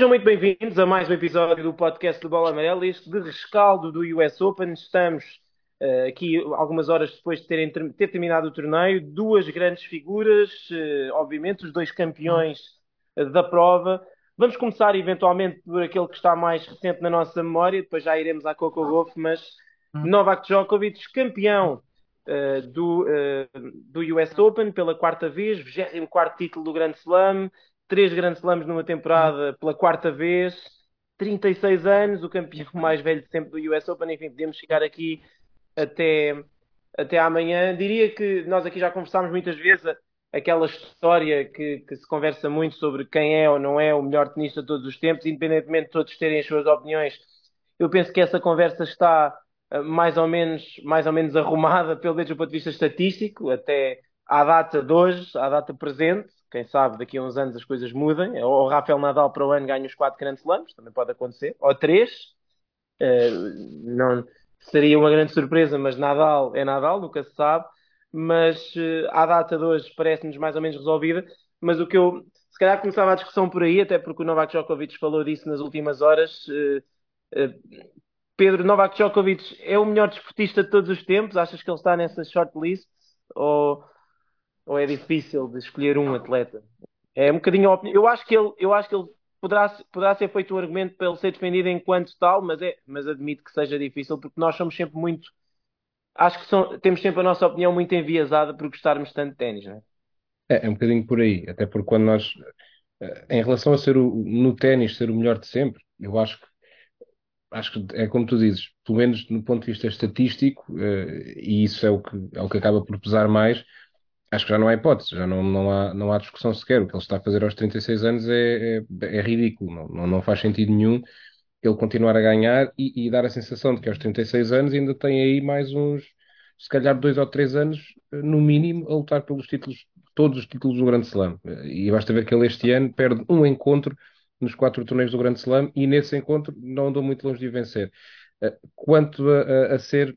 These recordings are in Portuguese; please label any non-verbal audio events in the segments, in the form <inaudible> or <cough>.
Sejam muito bem-vindos a mais um episódio do podcast do Bola Amarela, este de rescaldo do US Open. Estamos uh, aqui algumas horas depois de terem, ter terminado o torneio, duas grandes figuras, uh, obviamente, os dois campeões uh, da prova. Vamos começar eventualmente por aquele que está mais recente na nossa memória, depois já iremos à Coco Golf, mas Novak Djokovic, campeão do, do US Open pela quarta vez, 24 título do Grande Slam três grandes slams numa temporada pela quarta vez, 36 anos, o campeão <laughs> mais velho sempre do US Open. Enfim, podemos chegar aqui até, até amanhã. Diria que nós aqui já conversámos muitas vezes aquela história que, que, se conversa muito sobre quem é ou não é o melhor tenista de todos os tempos, independentemente de todos terem as suas opiniões. Eu penso que essa conversa está eh, mais ou menos, mais ou menos <laughs> arrumada, pelo menos do ponto de vista estatístico, até à data de hoje, à data presente, quem sabe daqui a uns anos as coisas mudem, ou o Rafael Nadal para o ano ganha os quatro grandes slams, também pode acontecer, ou três, uh, não, seria uma grande surpresa, mas Nadal é Nadal, nunca se sabe, mas uh, à data de hoje parece-nos mais ou menos resolvida, mas o que eu, se calhar começava a discussão por aí, até porque o Novak Djokovic falou disso nas últimas horas, uh, Pedro, Novak Djokovic é o melhor desportista de todos os tempos? Achas que ele está nessa shortlist? Ou ou é difícil de escolher um atleta? É um bocadinho a opinião. Eu acho que ele, eu acho que ele poderá, poderá ser feito um argumento para ele ser defendido enquanto tal, mas, é, mas admito que seja difícil, porque nós somos sempre muito. Acho que são, temos sempre a nossa opinião muito enviesada por gostarmos tanto de ténis, não é? É, é um bocadinho por aí, até porque quando nós, eh, em relação a ser o, no ténis, ser o melhor de sempre, eu acho que acho que é como tu dizes, pelo menos no ponto de vista estatístico, uh, e isso é o que, é o que acaba por pesar mais, acho que já não há hipótese, já não, não, há, não há discussão sequer. O que ele está a fazer aos 36 anos é, é, é ridículo, não, não, não, faz sentido nenhum ele continuar a ganhar e, e, dar a sensação de que aos 36 anos ainda tem aí mais uns, se calhar dois ou três anos, no mínimo, a lutar pelos títulos, todos os títulos do Grande Slam. E basta ver que ele este ano perde um encontro nos quatro torneios do Grande Slam e nesse encontro não andou muito longe de vencer. Quanto a, a, a ser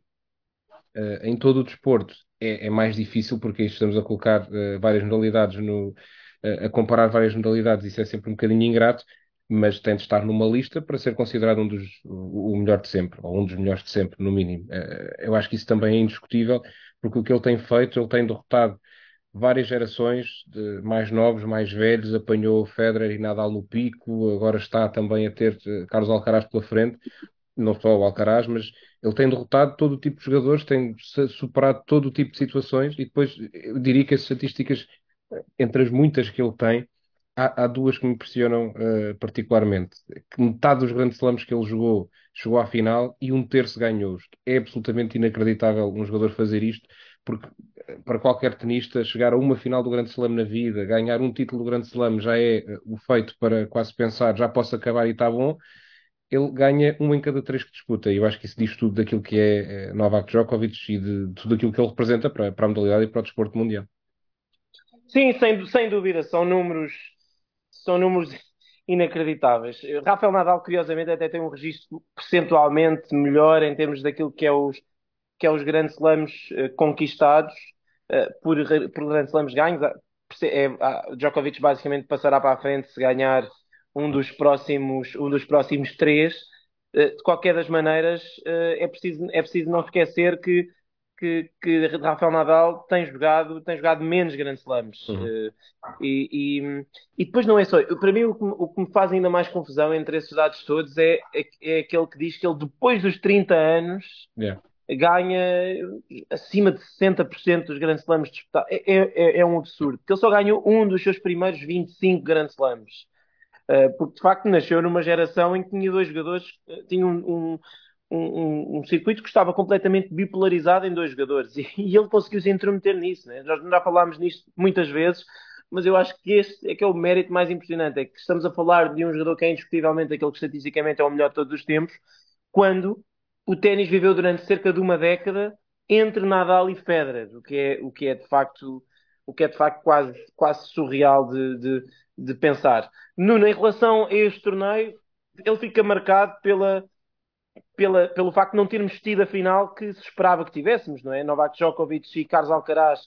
em todo o desporto é, é, mais difícil porque estamos a colocar uh, várias modalidades no, uh, a comparar várias modalidades, isso é sempre um bocadinho ingrato, mas tem de estar numa lista para ser considerado um dos, o, melhor de sempre, ou um dos melhores de sempre, no mínimo. eu acho que isso também é indiscutível, porque o que ele tem feito, ele tem derrotado várias gerações de mais novos, mais velhos, apanhou Federer e Nadal no pico, agora está também a ter Carlos Alcaraz pela frente, não só o Alcaraz, mas ele tem derrotado todo o tipo de jogadores, tem superado todo o tipo de situações e depois eu diria que as estatísticas, entre as muitas que ele tem, há, há duas que me impressionam uh, particularmente. Que metade dos grandes slams que ele jogou chegou à final e um terço ganhou-os. É absolutamente inacreditável um jogador fazer isto, porque eh, para qualquer tenista chegar a uma final do Grande Slam na vida, ganhar um título do Grande Slam já é o feito para quase pensar já posso acabar e está bom ele ganha um em cada três que disputa. E eu acho que isso diz tudo daquilo que é, é Novak Djokovic e de tudo aquilo que ele representa para, para a modalidade e para o desporto mundial. Sim, sem, sem dúvida, são números, são números <laughs> inacreditáveis. Rafael Nadal, curiosamente, até tem um registro percentualmente melhor em termos daquilo que é os, que é os grandes slams uh, conquistados uh, por, por grandes slams ganhos. É, Djokovic basicamente passará para a frente se ganhar um dos próximos, um dos próximos três. Eh, de qualquer das maneiras, eh, é preciso, é preciso não esquecer que, que, que Rafael Nadal tem jogado, tem jogado menos Grand Slams. Uhum. Eh, e, e, e, depois não é só. Para mim, o que, o que, me faz ainda mais confusão entre esses dados todos é, é, é aquele que diz que ele, depois dos 30 anos, yeah. ganha acima de 60% dos Grand Slams disputados. É, é, é, um absurdo. Porque ele só ganhou um dos seus primeiros 25 Grand Slams. Eh, porque de facto nasceu numa geração em que tinha dois jogadores, eh, tinha um, um, um, um circuito que estava completamente bipolarizado em dois jogadores <laughs> e, e ele conseguiu se intrometer nisso. Né? Nós já falámos nisto muitas vezes, mas eu acho que este é que é o mérito mais impressionante: é que estamos a falar de um jogador que é indiscutivelmente aquele que estatisticamente é o melhor de todos os tempos, quando o ténis viveu durante cerca de uma década entre Nadal e Federer, o que é, o que é de facto o que é de facto quase, quase surreal de, de, de pensar. Nuno, em relação a este torneio, ele fica marcado pela, pela, pelo facto de não termos tido a final que se esperava que tivéssemos, não é? Novak Djokovic e Carlos Alcaraz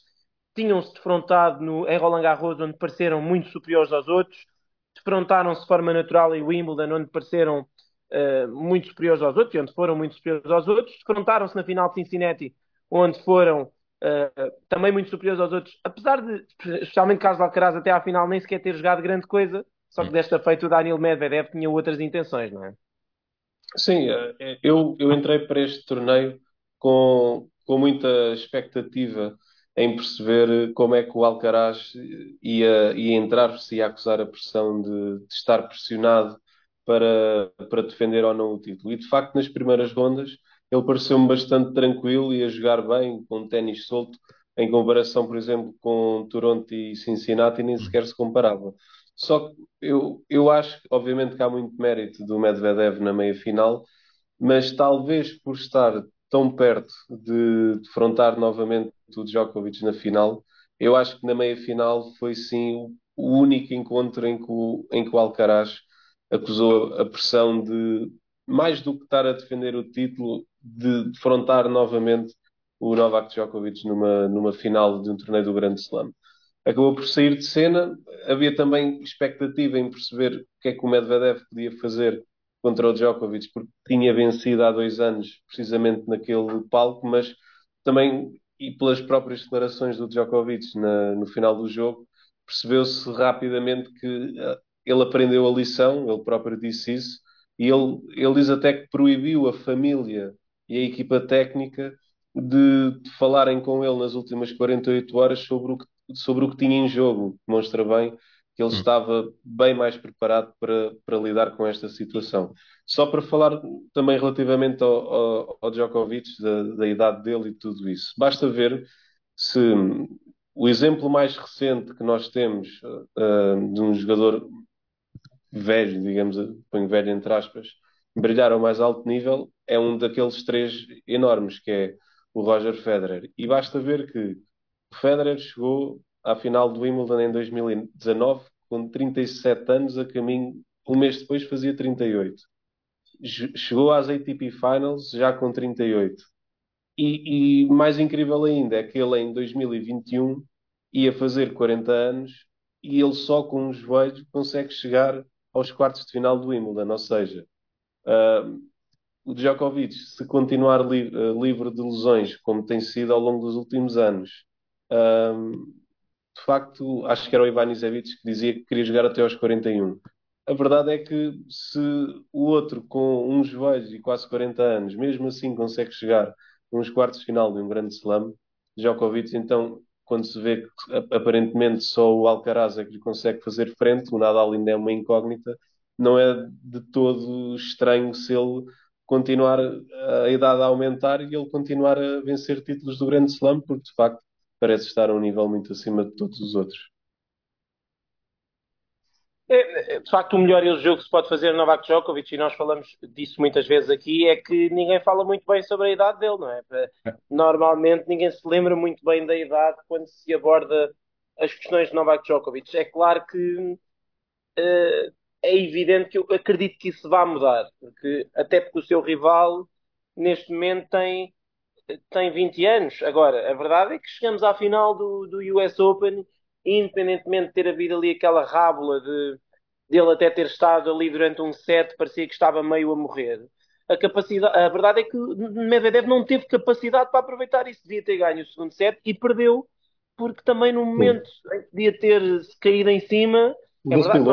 tinham-se defrontado no, em Roland Garros, onde pareceram muito superiores aos outros. defrontaram-se de forma natural em Wimbledon, onde pareceram uh, muito superiores aos outros, e onde foram muito superiores aos outros, defrontaram-se na final de Cincinnati, onde foram uh, também muito superiores aos outros, apesar de, especialmente Carlos Alcaraz, até à final nem sequer ter jogado grande coisa, só que desta feita o Daniel Medvedev tinha outras intenções, não é? Sim, eh, eu, eu entrei para este torneio com, com muita expectativa em perceber como é que o Alcaraz ia, ia entrar-se e acusar a pressão de, de, estar pressionado para, para defender ou não o título. E de facto, nas primeiras rondas, ele pareceu-me bastante tranquilo e a jogar bem, com ténis solto, em comparação, por exemplo, com Toronto e Cincinnati, nem sequer se comparava. Só que eu, eu acho, obviamente, que há muito mérito do Medvedev na meia final, mas talvez por estar tão perto de defrontar novamente o Djokovic na final, eu acho que na meia final foi sim o único encontro em que o, em que o Alcaraz acusou a pressão de, mais do que estar a defender o título, de defrontar novamente o Novak Djokovic numa, numa final de um torneio do Grande Slam acabou por sair de cena. Havia também expectativa em perceber o que é que o Medvedev podia fazer contra o Djokovic, porque tinha vencido há dois anos, precisamente naquele palco, mas também, e pelas próprias declarações do Djokovic na, no final do jogo, percebeu-se rapidamente que uh, ele aprendeu a lição, ele próprio disse isso, e ele, ele diz até que proibiu a família e a equipa técnica de, de falarem com ele nas últimas 48 horas sobre o que sobre o que tinha em jogo. Demonstra bem que ele hum. estava bem mais preparado para, para lidar com esta situação. Só para falar também relativamente ao, ao, ao Djokovic, da, da, idade dele e tudo isso. Basta ver se o exemplo mais recente que nós temos uh, de um jogador velho, digamos, ponho velho entre aspas, brilhar ao mais alto nível, é um daqueles três enormes, que é o Roger Federer. E basta ver que Federer chegou à final do Wimbledon em 2019 com 37 anos, a caminho, um mês depois fazia 38. Chegou às ATP Finals já com 38. E, e mais incrível ainda é que ele em 2021 ia fazer 40 anos e ele só com um joelho consegue chegar aos quartos de final do Wimbledon. Ou seja, uh, o Djokovic, se continuar li uh, livre de lesões, como tem sido ao longo dos últimos anos, um, de facto, acho que era o Ivan Izevich que dizia que queria jogar até aos 41. A verdade é que se o outro com um joelho e quase 40 anos, mesmo assim consegue chegar uns quartos de final de um grande slam, Djokovic, então, quando se vê que aparentemente só o Alcaraz é que lhe consegue fazer frente, o Nadal ainda é uma incógnita, não é de todo estranho se ele continuar a idade a aumentar e ele continuar a vencer títulos do grande slam, porque de facto parece estar a um nível muito acima de todos os outros. É, é, de facto, o melhor jogo que se pode fazer no Novak Djokovic, e nós falamos disso muitas vezes aqui, é que ninguém fala muito bem sobre a idade dele, não é? é? Normalmente ninguém se lembra muito bem da idade quando se aborda as questões de Novak Djokovic. É claro que uh, é evidente que eu acredito que isso vai mudar, porque, até porque o seu rival neste momento tem tem 20 anos. Agora, a verdade é que chegamos à final do, do US Open, independentemente de ter havido ali aquela rábula de dele até ter estado ali durante um set, parecia que estava meio a morrer. A, capacidade, a verdade é que Medvedev não teve capacidade para aproveitar isso. Devia ter ganho o segundo set e perdeu, porque também no momento em que devia ter caído em cima. É verdade,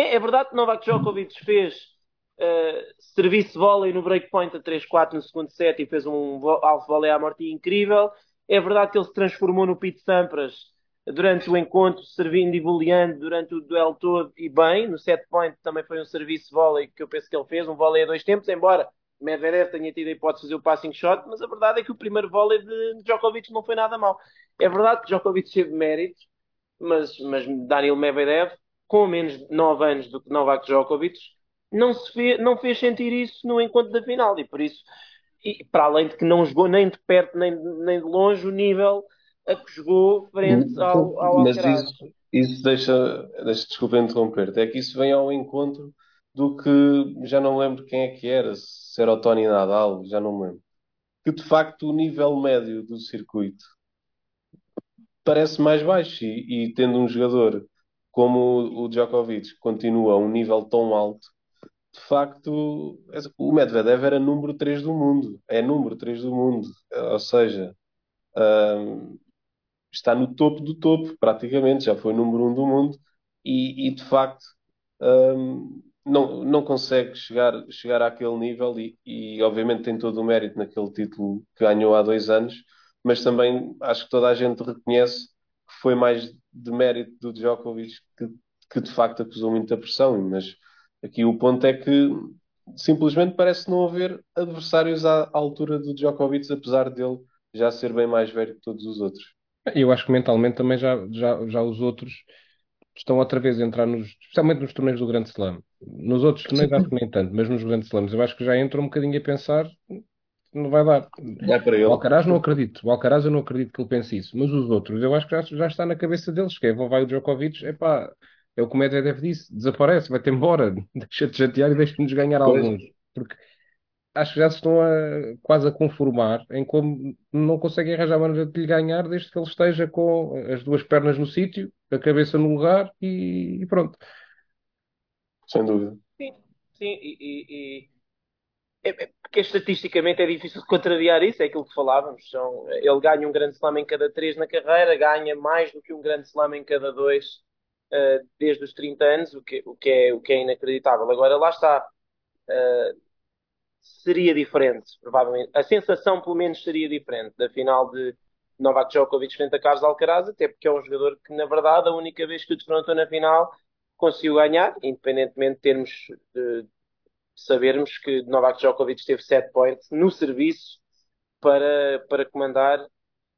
é, é verdade que Novak Djokovic fez Uh, serviço vôlei no breakpoint a 3-4 no segundo set e fez um alvo vôlei à morte incrível. É verdade que ele se transformou no Pete Sampras durante o encontro, servindo e boleando durante o duelo todo e bem. No set point também foi um serviço vôlei que eu penso que ele fez, um vôlei a dois tempos, embora Medvedev tenha tido a hipótese de fazer o passing shot, mas a verdade é que o primeiro vôlei de Djokovic não foi nada mal. É verdade que Djokovic teve méritos, mas, mas Daniel Medvedev, com menos de 9 anos do que Novak Djokovic, não, se fez, não fez sentir isso no encontro da final e por isso, e, para além de que não jogou nem de perto nem, nem de longe o nível a que jogou frente ao, ao Mas isso, isso deixa, deixa, desculpa interromper, é que isso vem ao encontro do que já não lembro quem é que era, se era o Tony Nadal, já não lembro. Que de facto o nível médio do circuito parece mais baixo e, e tendo um jogador como o Djokovic continua a um nível tão alto, de facto, o Medvedev era número 3 do mundo. É número 3 do mundo. Ou seja, um, está no topo do topo, praticamente. Já foi número 1 do mundo. E, e de facto, um, não, não consegue chegar, chegar àquele nível. E, e, obviamente, tem todo o mérito naquele título que ganhou há dois anos. Mas também acho que toda a gente reconhece foi mais de mérito do Djokovic que, que de facto acusou muita pressão. Mas Aqui o ponto é que simplesmente parece não haver adversários à, altura do Djokovic, apesar dele já ser bem mais velho que todos os outros. Eu acho que mentalmente também já, já, já os outros estão outra vez a entrar nos, especialmente nos torneios do Grande Slam. Nos outros torneios acho que nem tanto, mas nos Grandes Slams eu acho que já entram um bocadinho a pensar não vai dar. Dá para ele. O Alcaraz não acredito. O Alcaraz eu não acredito que ele pense isso. Mas os outros, eu acho que já, já está na cabeça deles, que é, vai o Djokovic, epá, é o que o Medvedev disse, desaparece, vai-te embora, <laughs> deixa-te chatear e deixa-nos ganhar pois. alguns. Porque acho que já se estão a, quase a conformar em como não conseguem arranjar maneira de lhe ganhar desde que ele esteja com as duas pernas no sítio, a cabeça no lugar e, e pronto. Sem dúvida. Sim, sim, e, e, e... É, porque estatisticamente é difícil de contrariar isso, é aquilo que falávamos. São, ele ganha um grande slam em cada três na carreira, ganha mais do que um grande slam em cada dois uh, desde os 30 anos, o que, o, que é, o que é inacreditável. Agora, lá está. Uh, seria diferente, provavelmente. A sensação, pelo menos, seria diferente da final de Novak Djokovic frente a Carlos Alcaraz, até porque é um jogador que, na verdade, a única vez que o defrontou na final conseguiu ganhar, independentemente de termos de sabermos que Novak Djokovic teve 7 points no serviço para, para comandar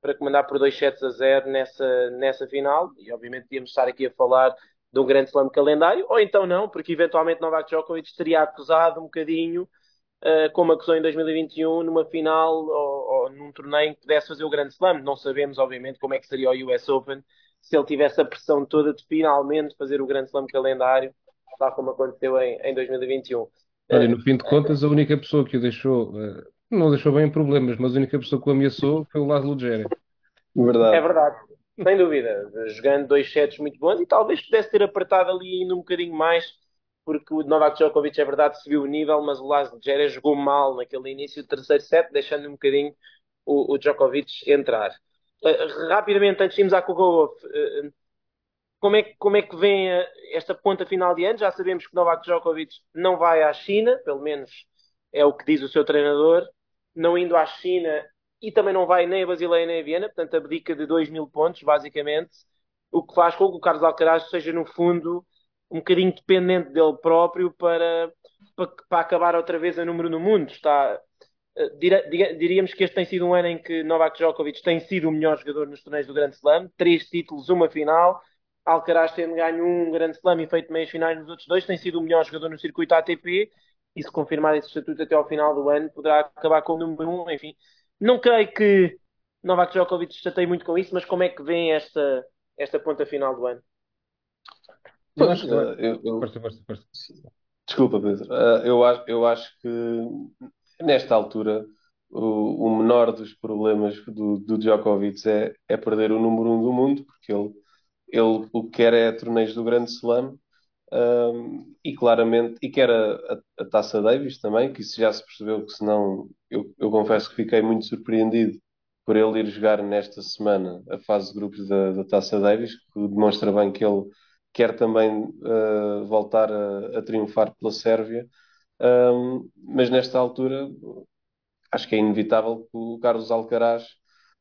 para comandar por 2 sets a 0 nessa, nessa final. E obviamente podíamos estar aqui a falar de um grande slam calendário, ou então não, porque eventualmente Novak Djokovic teria acusado um bocadinho, uh, como acusou em 2021, numa final ou, ou, num torneio que pudesse fazer o grande slam. Não sabemos, obviamente, como é que seria o US Open se ele tivesse a pressão toda de finalmente fazer o grande slam calendário, tal como aconteceu em, em 2021. Olha, no fim de contas, a única pessoa que o deixou uh, não deixou bem problemas, mas a única pessoa que o ameaçou foi o Laszlo Djere. Verdade. É verdade, sem dúvida. Jogando dois sets muito bons e talvez pudesse ter apertado ali ainda um bocadinho mais, porque o Novak Djokovic, é verdade, subiu o nível, mas o Laszlo Djere jogou mal naquele início do terceiro set, deixando um bocadinho o, o Djokovic entrar. Uh, rapidamente, antes de irmos à Kogolov, uh, como é, como é que vem esta ponta final de ano? Já sabemos que Novak Djokovic não vai à China, pelo menos é o que diz o seu treinador não indo à China e também não vai nem a Basileia nem a Viena, portanto abdica de 2 mil pontos, basicamente, o que faz com que o Carlos Alcaraz seja, no fundo, um bocadinho dependente dele próprio para, para, para acabar outra vez a número no mundo. Está, eh, diríamos que este tem sido um ano em que Novak Djokovic tem sido o melhor jogador nos torneios do Grande Slam, três títulos, uma final. Alcaraz tendo ganho um Grande Slam e feito meias finais nos outros dois, tem sido o melhor jogador no circuito ATP e se confirmar esse estatuto até ao final do ano, poderá acabar com o número 1. Um, enfim, não creio que Novak Djokovic chateie muito com isso, mas como é que vem esta, esta ponta final do ano? Pois, eu, eu, eu... Desculpa, Pedro. Uh, eu, acho, eu acho que nesta altura o, o menor dos problemas do, do Djokovic é, é perder o número 1 um do mundo, porque ele, ele o que quer é torneios do Grande Slam um, e claramente, e que era a, a, Taça Davis também, que isso já se percebeu que senão eu, eu confesso que fiquei muito surpreendido por ele ir jogar nesta semana a fase de grupos da, da Taça Davis, que demonstra bem que ele quer também uh, voltar a, a, triunfar pela Sérvia, um, mas nesta altura acho que é inevitável que o Carlos Alcaraz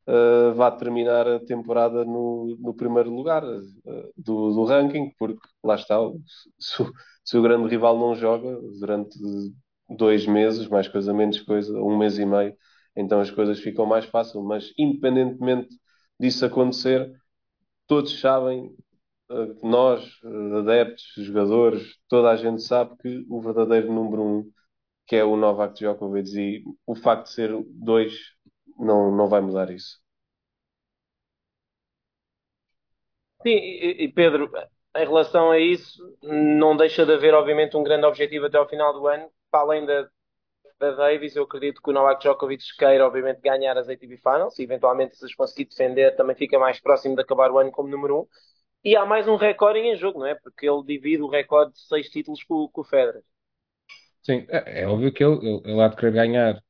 uh, vá terminar a temporada no, no primeiro lugar uh, do, do, ranking, porque lá está, se, se, o grande rival não joga durante dois meses, mais coisa, menos coisa, um mês e meio, então as coisas ficam mais fáceis. Mas independentemente disso acontecer, todos sabem que nós, adeptos, jogadores, toda a gente sabe que o verdadeiro número um, que é o Novak Djokovic, e o facto de ser dois não, não vai mudar isso. Sim, e Pedro, em relação a isso, não deixa de haver, obviamente, um grande objetivo até ao final do ano, para além da, da Davis, eu acredito que o Novak Djokovic queira, obviamente, ganhar as ATP Finals e, eventualmente, se as conseguir defender, também fica mais próximo de acabar o ano como número um. E há mais um recorde em jogo, não é? Porque ele divide o recorde de seis títulos com, com o Federer. Sim, é, é óbvio que ele, ele, ele há de querer ganhar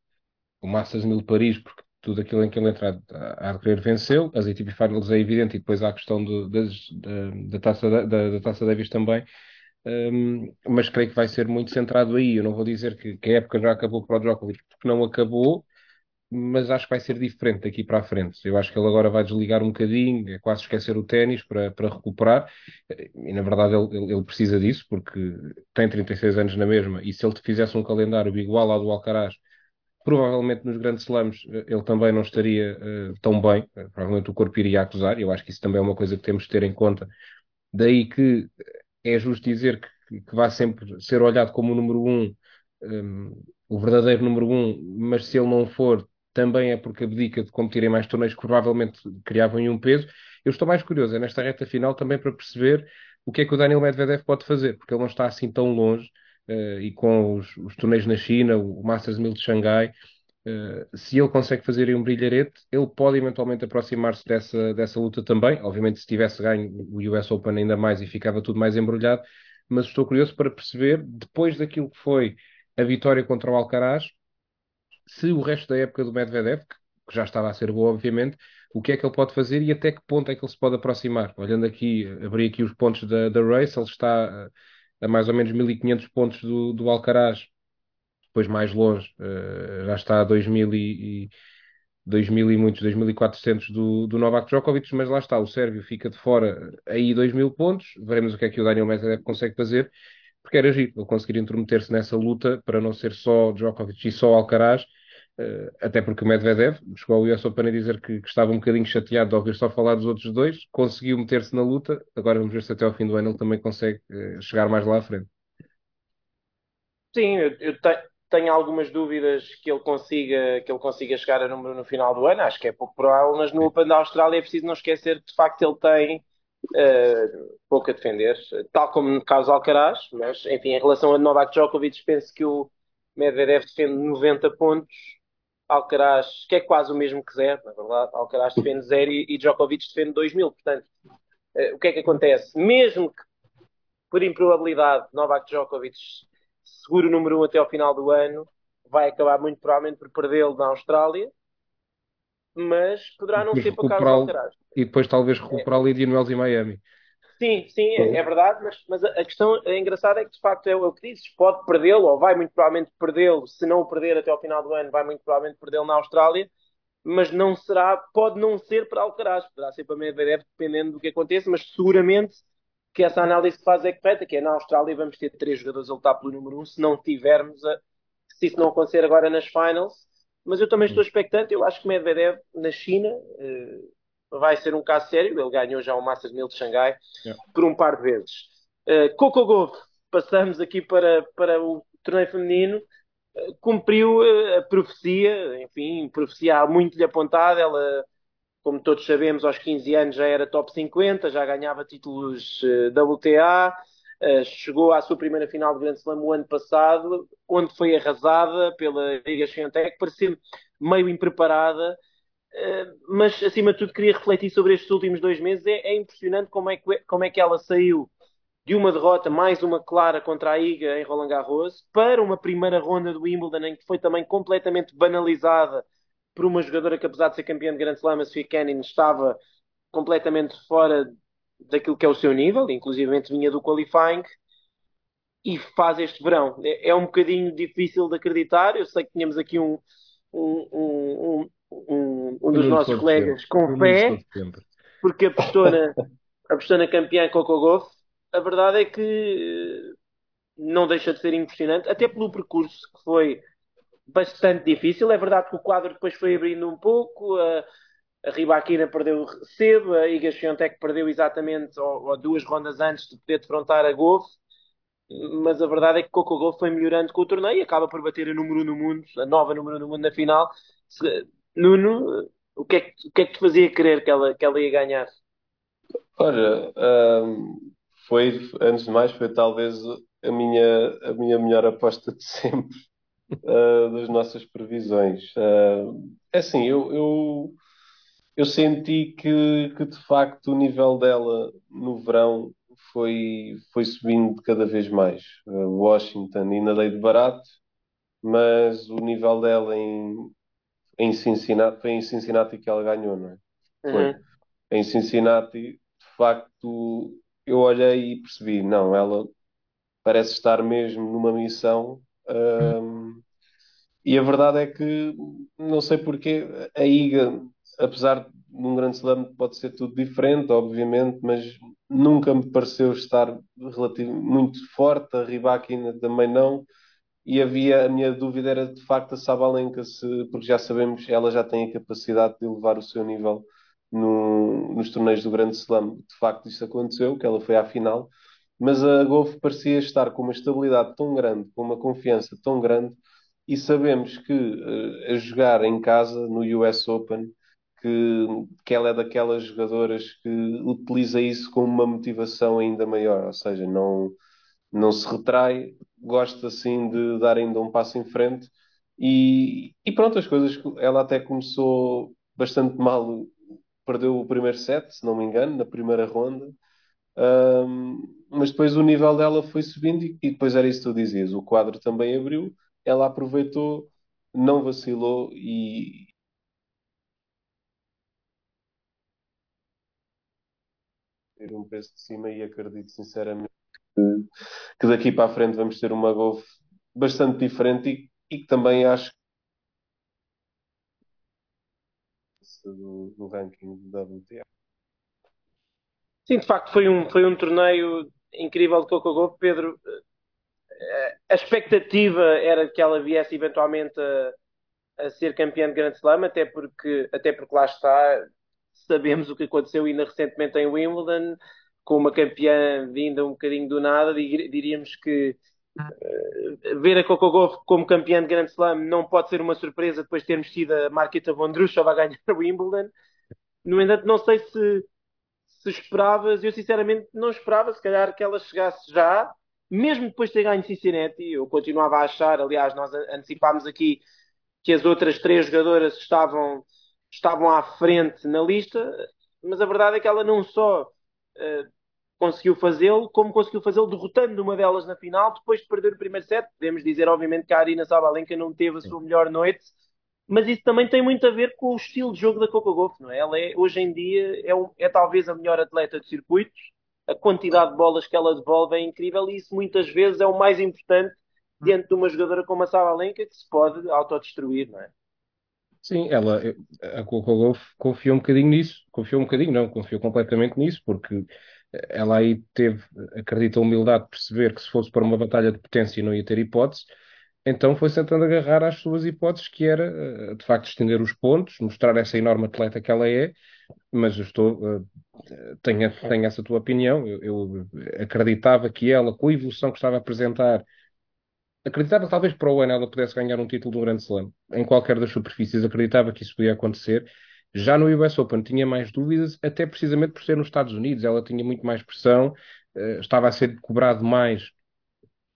o Masters 1000 de Paris, porque tudo aquilo em que ele entrar há de querer venceu. As ATP Finals é evidente, e depois há a questão do, das, da, da, taça, da, da Taça Davis também. Um, mas creio que vai ser muito centrado aí. Eu não vou dizer que, que a época já acabou para o Djokovic, porque não acabou, mas acho que vai ser diferente daqui para a frente. Eu acho que ele agora vai desligar um bocadinho, é quase esquecer o ténis para, para recuperar, e na verdade ele, ele, precisa disso, porque tem 36 anos na mesma, e se ele fizesse um calendário igual ao do Alcaraz, provavelmente nos grandes slams eh, ele também não estaria uh, tão bem, uh, provavelmente o corpo iria acusar, eu acho que isso também é uma coisa que temos de ter em conta. Daí que é justo dizer que, que vai sempre ser olhado como o número um, um, o verdadeiro número um, mas se ele não for, também é porque abdica de competir em mais torneios que provavelmente criavam um peso. Eu estou mais curioso é nesta reta final também para perceber o que é que o Daniel Medvedev pode fazer, porque ele não está assim tão longe uh, e com os, os torneios na China, o Masters 1000 de Xangai, Uh, se ele consegue fazer um brilharete, ele pode eventualmente aproximar-se dessa, dessa luta também. Obviamente, se tivesse ganho o US Open ainda mais e ficava tudo mais embrulhado, mas estou curioso para perceber, depois daquilo que foi a vitória contra o Alcaraz, se o resto da época do Medvedev, que já estava a ser boa, obviamente, o que é que ele pode fazer e até que ponto é que ele se pode aproximar. Olhando aqui, abri aqui os pontos da, da Race, ele está a, mais ou menos 1500 pontos do, do Alcaraz, depois mais longe, uh, já está a 2000 e, e 2000 e muitos, 2400 do, do Novak Djokovic, mas lá está, o Sérvio fica de fora aí 2000 pontos, veremos o que é que o Daniel Medvedev consegue fazer, porque era giro ele conseguir intrometer-se nessa luta para não ser só Djokovic e só Alcaraz, até porque o Medvedev chegou ao US Open a dizer que, que, estava um bocadinho chateado de ouvir só falar dos outros dois, conseguiu meter-se na luta, agora vamos ver se até ao fim do ano ele também consegue uh, chegar mais lá à frente. Sim, eu, eu tenho, tenho algumas dúvidas que ele consiga que ele consiga chegar a número no final do ano, acho que é pouco provável, mas no Open da Austrália é preciso não esquecer que de facto ele tem uh, pouco a defender, tal como no caso Alcaraz, mas enfim, em relação a Novak Djokovic, penso que o Medvedev defende 90 pontos, Alcaraz, que é quase o mesmo que zero, na verdade, Alcaraz defende zero e, e Djokovic defende 2 mil, portanto, uh, o que é que acontece? Mesmo que por improbabilidade Novak Djokovic seguro número um até ao final do ano, vai acabar muito provavelmente por perdê-lo na Austrália, mas poderá não ser para Carlos Alcaraz. E depois talvez recuperá-lo é. em Wells e Miami. Sim, sim, é, é, verdade, mas, mas a questão engraçada é que de facto é o que dizes, pode perdê-lo, ou vai muito provavelmente perdê-lo, se não o perder até ao final do ano, vai muito provavelmente perdê-lo na Austrália, mas não será, pode não ser para Alcaraz, poderá ser para Medvedev, dependendo do que aconteça, mas seguramente que essa análise que faz é correta, que é na Austrália vamos ter três jogadores a lutar pelo número um, se não tivermos, a, se isso não acontecer agora nas finals. Mas eu também estou expectante, eu acho que Medvedev na China uh, vai ser um caso sério, ele ganhou já o Masters 1000 de Xangai yeah. por um par de vezes. Uh, Coco Gauff, passamos aqui para, para o torneio feminino, uh, cumpriu a profecia, enfim, profecia há muito lhe apontada, ela como todos sabemos, aos 15 anos já era top 50, já ganhava títulos uh, WTA, uh, chegou à sua primeira final de Grand Slam o ano passado, onde foi arrasada pela Liga Swiatek, parecia meio impreparada, mas acima de tudo queria refletir sobre estes últimos dois meses. É, é impressionante como é, que, como é que ela saiu de uma derrota, mais uma clara contra a Iga em Roland Garros, para uma primeira ronda do Wimbledon, em que foi também completamente banalizada por uma jogadora que, apesar de ser campeã de Grand Slam, a Sophie Kenin, estava completamente fora daquilo que é o seu nível, inclusive vinha do qualifying, e faz este verão. É, é, um bocadinho difícil de acreditar. Eu sei que tínhamos aqui um, um, um, um, um dos nossos colegas com fé, porque apostou na, apostou na campeã Coco Golf. A verdade é que não deixa de ser impressionante, até pelo percurso que foi bastante difícil. É verdade que o quadro depois foi abrindo um pouco. A, a Ribaquina perdeu cedo, a Iga Swiatek perdeu exatamente ou, ou, duas rondas antes de poder defrontar a Golf. Mas a verdade é que Coco Golf foi melhorando com o torneio e acaba por bater a número 1 no mundo, a nova número 1 no mundo na final. Se, Nuno, o que, é que, o que é que te fazia crer que ela, que ela ia ganhar? Olha, foi, antes de mais, foi talvez a minha, a minha melhor aposta de sempre uh, <laughs> das nossas previsões. Uh, é assim, eu, eu, eu senti que, que de facto o nível dela no verão foi, foi subindo cada vez mais. Uh, Washington ainda dei de barato, mas o nível dela em, em Cincinnati foi em Cincinnati que ela ganhou, não é? Foi. Uhum. Em Cincinnati, de facto, eu olhei e percebi, não, ela parece estar mesmo numa missão. Um, e a verdade é que não sei porque a IGA, apesar de num grande slam pode ser tudo diferente, obviamente, mas nunca me pareceu estar relativo, muito forte, a Ribac ainda também não. E havia, a minha dúvida era de facto a Sabalenka, se, porque já sabemos, ela já tem a capacidade de elevar o seu nível no, nos torneios do Grande Slam. De facto, isso aconteceu, que ela foi à final, mas a Golf parecia estar com uma estabilidade tão grande, com uma confiança tão grande, e sabemos que uh, a jogar em casa no US Open, que, que ela é daquelas jogadoras que utiliza isso com uma motivação ainda maior, ou seja, não, não se retrai, gosta assim de dar ainda um passo em frente. E, e pronto, as coisas, ela até começou bastante mal perdeu o primeiro set, se não me engano, na primeira ronda. Um, mas depois o nível dela foi subindo e, e, depois era isso que tu dizias. O quadro também abriu, ela aproveitou, não vacilou e. ter um peso de cima e acredito sinceramente que, daqui para a frente vamos ter uma golf bastante diferente e, e que também acho do, do ranking da WTA. Sim, de facto, foi um, foi um torneio incrível de Coco Golf. Pedro, eh, a expectativa era que ela viesse eventualmente a, a, ser campeã de Grand Slam, até porque, até porque lá está, sabemos o que aconteceu ainda recentemente em Wimbledon, com uma campeã vinda um bocadinho do nada, diríamos que uh, ver a Coco Golf como campeã de Grand Slam não pode ser uma surpresa depois de termos tido a Marquita Vondrushova a ganhar <laughs> o Wimbledon. No entanto, não sei se, se esperavas, eu sinceramente não esperava, se calhar que ela chegasse já, mesmo depois de ter ganho Cincinnati, eu continuava a achar, aliás, nós antecipámos aqui que as outras três jogadoras estavam, estavam à frente na lista, mas a verdade é que ela não só uh, conseguiu fazê-lo, como conseguiu fazê-lo derrotando uma delas na final, depois de perder o primeiro set. Podemos dizer, obviamente, que a Arina Sabalenka não teve a sua melhor noite, mas isso também tem muito a ver com o estilo de jogo da Coco Golf, não é? Ela é, hoje em dia, é, um, é talvez a melhor atleta de circuitos, a quantidade de bolas que ela devolve é incrível e isso muitas vezes é o mais importante diante de uma jogadora como a Sabalenka que se pode autodestruir, não é? Sim, ela, a Coco Golf confiou um bocadinho nisso, confiou um bocadinho, não, confiou completamente nisso, porque ela aí teve, acredita, a humildade de perceber que se fosse para uma batalha de potência não ia ter hipótese, então foi tentando agarrar às suas hipóteses, que era eh, de facto estender os pontos, mostrar essa enorme atleta que ela é, mas eu estou, eh, tenho, tenho essa tua opinião, eu, eu acreditava que ela, com a evolução que estava a apresentar, acreditava que talvez para o ano ela pudesse ganhar um título do Grande Slam, em qualquer das superfícies, acreditava que isso podia acontecer, já no US Open tinha mais dúvidas, até precisamente por ser nos Estados Unidos, ela tinha muito mais pressão, uh, estava a ser cobrado mais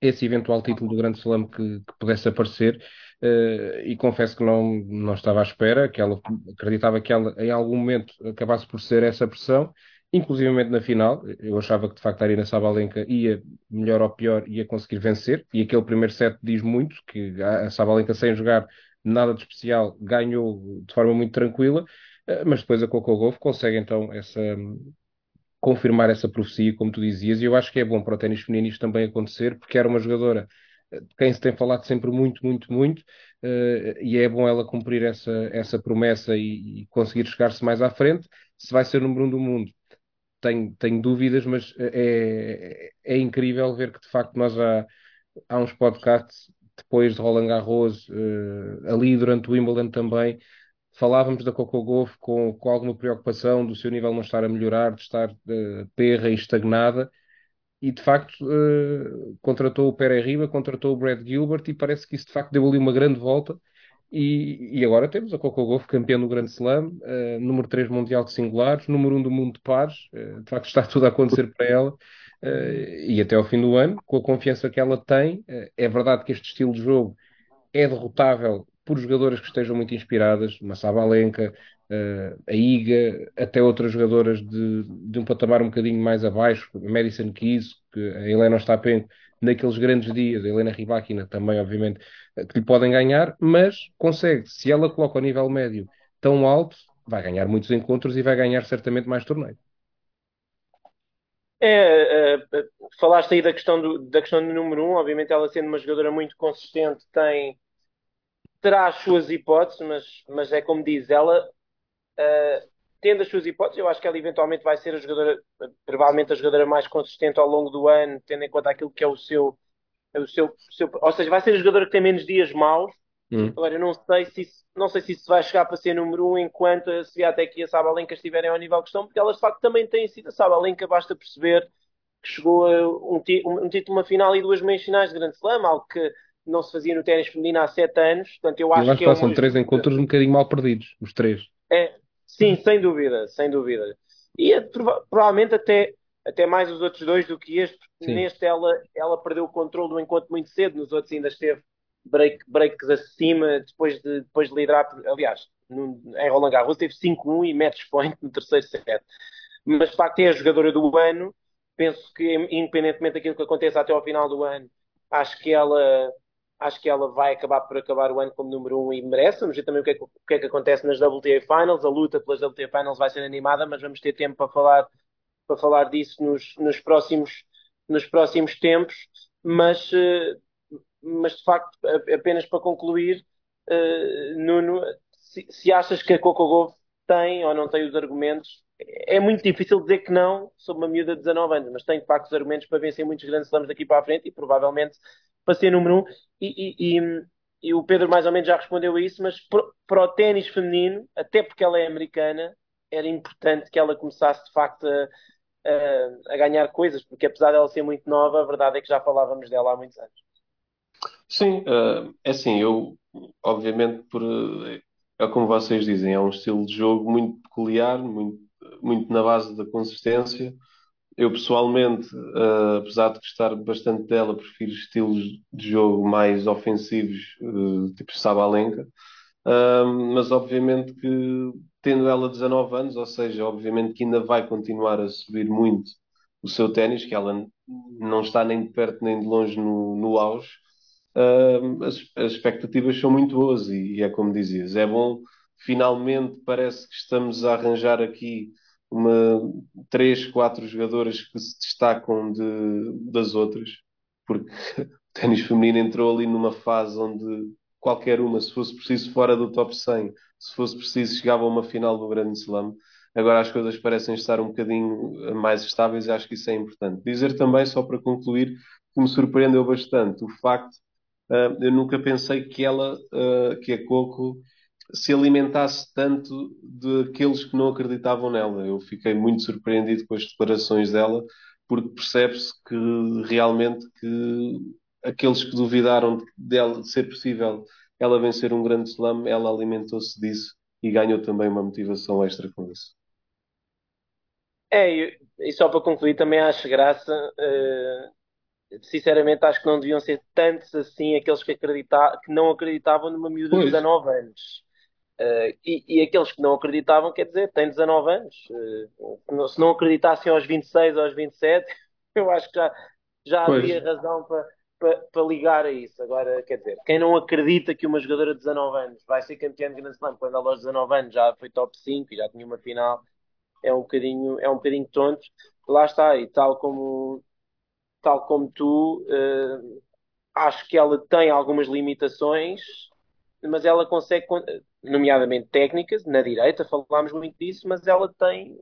esse eventual título do Grande Slam que, que pudesse aparecer, uh, e confesso que não, não estava à espera, que ela acreditava que ela em algum momento acabasse por ser essa pressão, inclusivamente na final, eu achava que de facto a Arina Sabalenka ia, melhor ou pior, ia conseguir vencer, e aquele primeiro set diz muito, que a Sabalenka sem jogar nada de especial, ganhou de forma muito tranquila, eh, mas depois a Coco Golf consegue então essa, confirmar essa profecia, como tu dizias, e eu acho que é bom para o ténis feminino isto também acontecer, porque era uma jogadora eh, de quem se tem falado sempre muito, muito, muito, uh, e é bom ela cumprir essa, essa promessa e, e conseguir chegar-se mais à frente. Se vai ser número um do mundo, tenho, tenho dúvidas, mas é, é incrível ver que de facto nós há, há uns podcasts depois de Roland Garros, uh, ali durante o Wimbledon também, falávamos da Coco Golf com, com alguma preocupação do seu nível não estar a melhorar, de estar uh, e estagnada, e de facto uh, contratou o Pere Riba, contratou o Brad Gilbert, e parece que isso de facto deu ali uma grande volta. E, e agora temos a Coco Golf campeã do Grande Slam, uh, número 3 mundial de singulares, número 1 do mundo de pares, de facto está tudo a acontecer para ela. Uh, e até ao fim do ano, com a confiança que ela tem, uh, é verdade que este estilo de jogo é derrotável por jogadoras que estejam muito inspiradas, uma Sabalenka, uh, a Iga, até outras jogadoras de, de um patamar um bocadinho mais abaixo, a Madison Keys, que a Helena Ostapenko, naqueles grandes dias, a Helena Rybakina também, obviamente, que lhe podem ganhar, mas consegue, se ela coloca o nível médio tão alto, vai ganhar muitos encontros e vai ganhar certamente mais torneios. É, é, falaste aí da questão, do, da questão do número um, obviamente ela sendo uma jogadora muito consistente tem terá as suas hipóteses, mas, mas é como diz ela, uh, tendo as suas hipóteses, eu acho que ela eventualmente vai ser a jogadora, provavelmente a jogadora mais consistente ao longo do ano, tendo em conta aquilo que é o seu, o seu, seu ou seja, vai ser a jogadora que tem menos dias maus. Hum. Agora, eu não sei se isso, não sei se isso vai chegar para ser número um enquanto a Sviatek e a Sabalenka estiverem ao nível que estão, porque elas de facto também têm sido a Sabalenka, basta perceber que chegou a um, um, um título, uma final e duas meias finais de Grande Slam, algo que não se fazia no ténis feminino há sete anos. Portanto, eu acho, eu acho que, é são três encontros um bocadinho mal perdidos, os três. É, sim, sem dúvida, sem dúvida. E é, provavelmente até, até mais os outros dois do que este, porque neste ela, ela perdeu o controle do encontro muito cedo, nos outros ainda esteve break, breaks acima depois de, depois de liderar. Aliás, no, em Roland Garros teve 5-1 e match point no terceiro set. Mas de facto é a jogadora do ano. Penso que, independentemente daquilo que aconteça até ao final do ano, acho que ela acho que ela vai acabar por acabar o ano como número um e merece. Vamos ver também o que, é que, o que, é que acontece nas WTA Finals. A luta pelas WTA Finals vai ser animada, mas vamos ter tempo para falar, para falar disso nos, nos, próximos, nos próximos tempos. Mas, eh, mas de facto, apenas para concluir, uh, Nuno, se, se, achas que a Coco tem ou não tem os argumentos, é muito difícil dizer que não sobre uma miúda de 19 anos, mas tem de facto os argumentos para vencer muitos grandes slams daqui para a frente e provavelmente para ser número um. E, e, e, e o Pedro mais ou menos já respondeu a isso, mas para o ténis feminino, até porque ela é americana, era importante que ela começasse de facto a, a, a ganhar coisas, porque apesar dela ser muito nova, a verdade é que já falávamos dela há muitos anos. Sim, uh, é assim, eu, obviamente, por, é como vocês dizem, é um estilo de jogo muito peculiar, muito, muito na base da consistência. Eu, pessoalmente, uh, apesar de gostar bastante dela, prefiro estilos de jogo mais ofensivos, uh, tipo Sabalenka. mas, obviamente, que tendo ela 19 anos, ou seja, obviamente que ainda vai continuar a subir muito o seu ténis, que ela não está nem de perto nem de longe no, no auge uh, as, as, expectativas são muito boas e, e, é como dizias, é bom, finalmente parece que estamos a arranjar aqui uma, três, quatro jogadoras que se destacam de, das outras, porque <laughs> o ténis feminino entrou ali numa fase onde qualquer uma, se fosse preciso fora do top 100, se fosse preciso chegava a uma final do Grande Slam. Agora as coisas parecem estar um bocadinho mais estáveis e acho que isso é importante. Dizer também, só para concluir, que me surpreendeu bastante o facto Uh, eu nunca pensei que ela, uh, que a Coco, se alimentasse tanto daqueles que não acreditavam nela. Eu fiquei muito surpreendido com as declarações dela, porque percebe-se que realmente que aqueles que duvidaram dela de ser possível ela vencer um grande slam, ela alimentou-se disso e ganhou também uma motivação extra com isso. É, e só para concluir, também acho graça uh, sinceramente acho que não deviam ser tantos assim aqueles que, acredita que não acreditavam numa miúda de 19 anos. Uh, e, e, aqueles que não acreditavam, quer dizer, têm 19 anos. Uh, se, não, se, não, acreditassem aos 26 ou aos 27, <laughs> eu acho que já, já havia razão para, para, para, ligar a isso. Agora, quer dizer, quem não acredita que uma jogadora de 19 anos vai ser campeã de Grand Slam quando ela aos 19 anos já foi top 5 e já tinha uma final, é um bocadinho, é um bocadinho tonto. Lá está, e tal como tal como tu, uh, acho que ela tem algumas limitações, mas ela consegue, nomeadamente técnicas, na direita, falámos muito disso, mas ela tem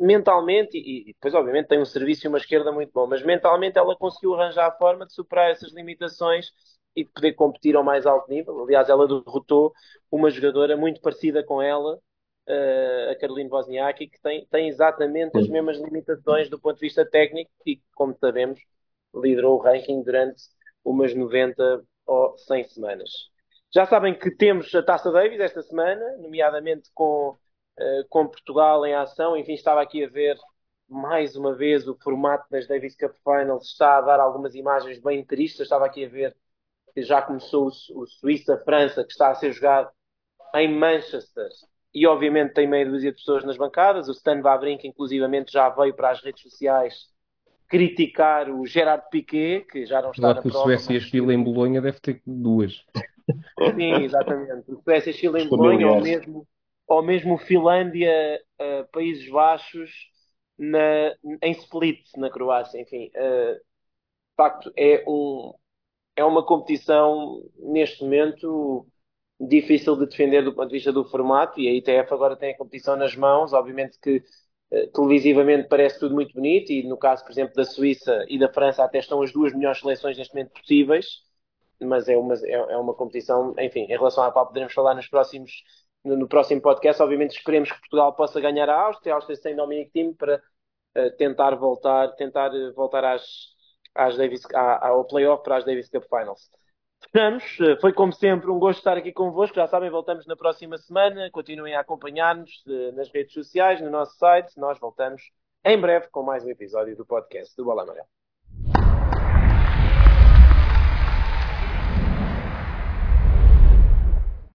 mentalmente, e, depois obviamente tem um serviço e uma esquerda muito bom, mas mentalmente ela conseguiu arranjar a forma de superar essas limitações e de poder competir ao mais alto nível. Aliás, ela derrotou uma jogadora muito parecida com ela, a Caroline Wozniacki, que tem, tem exatamente as mesmas limitações do ponto de vista técnico e, como sabemos, liderou o ranking durante umas 90 ou 100 semanas. Já sabem que temos a Taça Davis esta semana, nomeadamente com, uh, com Portugal em ação. Enfim, estava aqui a ver mais uma vez o formato das Davis Cup Finals está a dar algumas imagens bem tristes. Estava aqui a ver que já começou o, o Suíça-França, que está a ser jogado em Manchester, e obviamente tem meia dúzia de pessoas nas bancadas. O Stan Wawrinka, inclusivamente, já veio para as redes sociais criticar o Gerard Piquet, que já não está Lá na que o prova. Suécia mas- Chile em Bolonha deve ter duas. Sim, exatamente. O Suécia, Chile em Bolonha, ou mesmo, ou mesmo Finlândia, eh, Países Baixos, na, em Split, na Croácia. Enfim, eh, de facto, é, um, é uma competição, neste momento, difícil de defender do ponto de vista do formato, e a ITF agora tem a competição nas mãos. Obviamente que eh, televisivamente parece tudo muito bonito, e no caso, por exemplo, da Suíça e da França, até estão as duas melhores seleções neste momento possíveis mas é uma, é, é uma competição, enfim, em relação à qual poderemos falar nos próximos, no, próximo podcast. Obviamente esperemos que Portugal possa ganhar a Áustria, a Áustria sem Dominic Thiem para uh, tentar voltar, tentar uh, voltar às, às Davis, à, ao playoff para as Davis Cup Finals. Fechamos, uh, foi como sempre um gosto estar aqui convosco. Já sabem, voltamos na próxima semana. Continuem a acompanhar-nos nas redes sociais, no nosso site. Nós voltamos em breve com mais um episódio do podcast do Bola Amarela.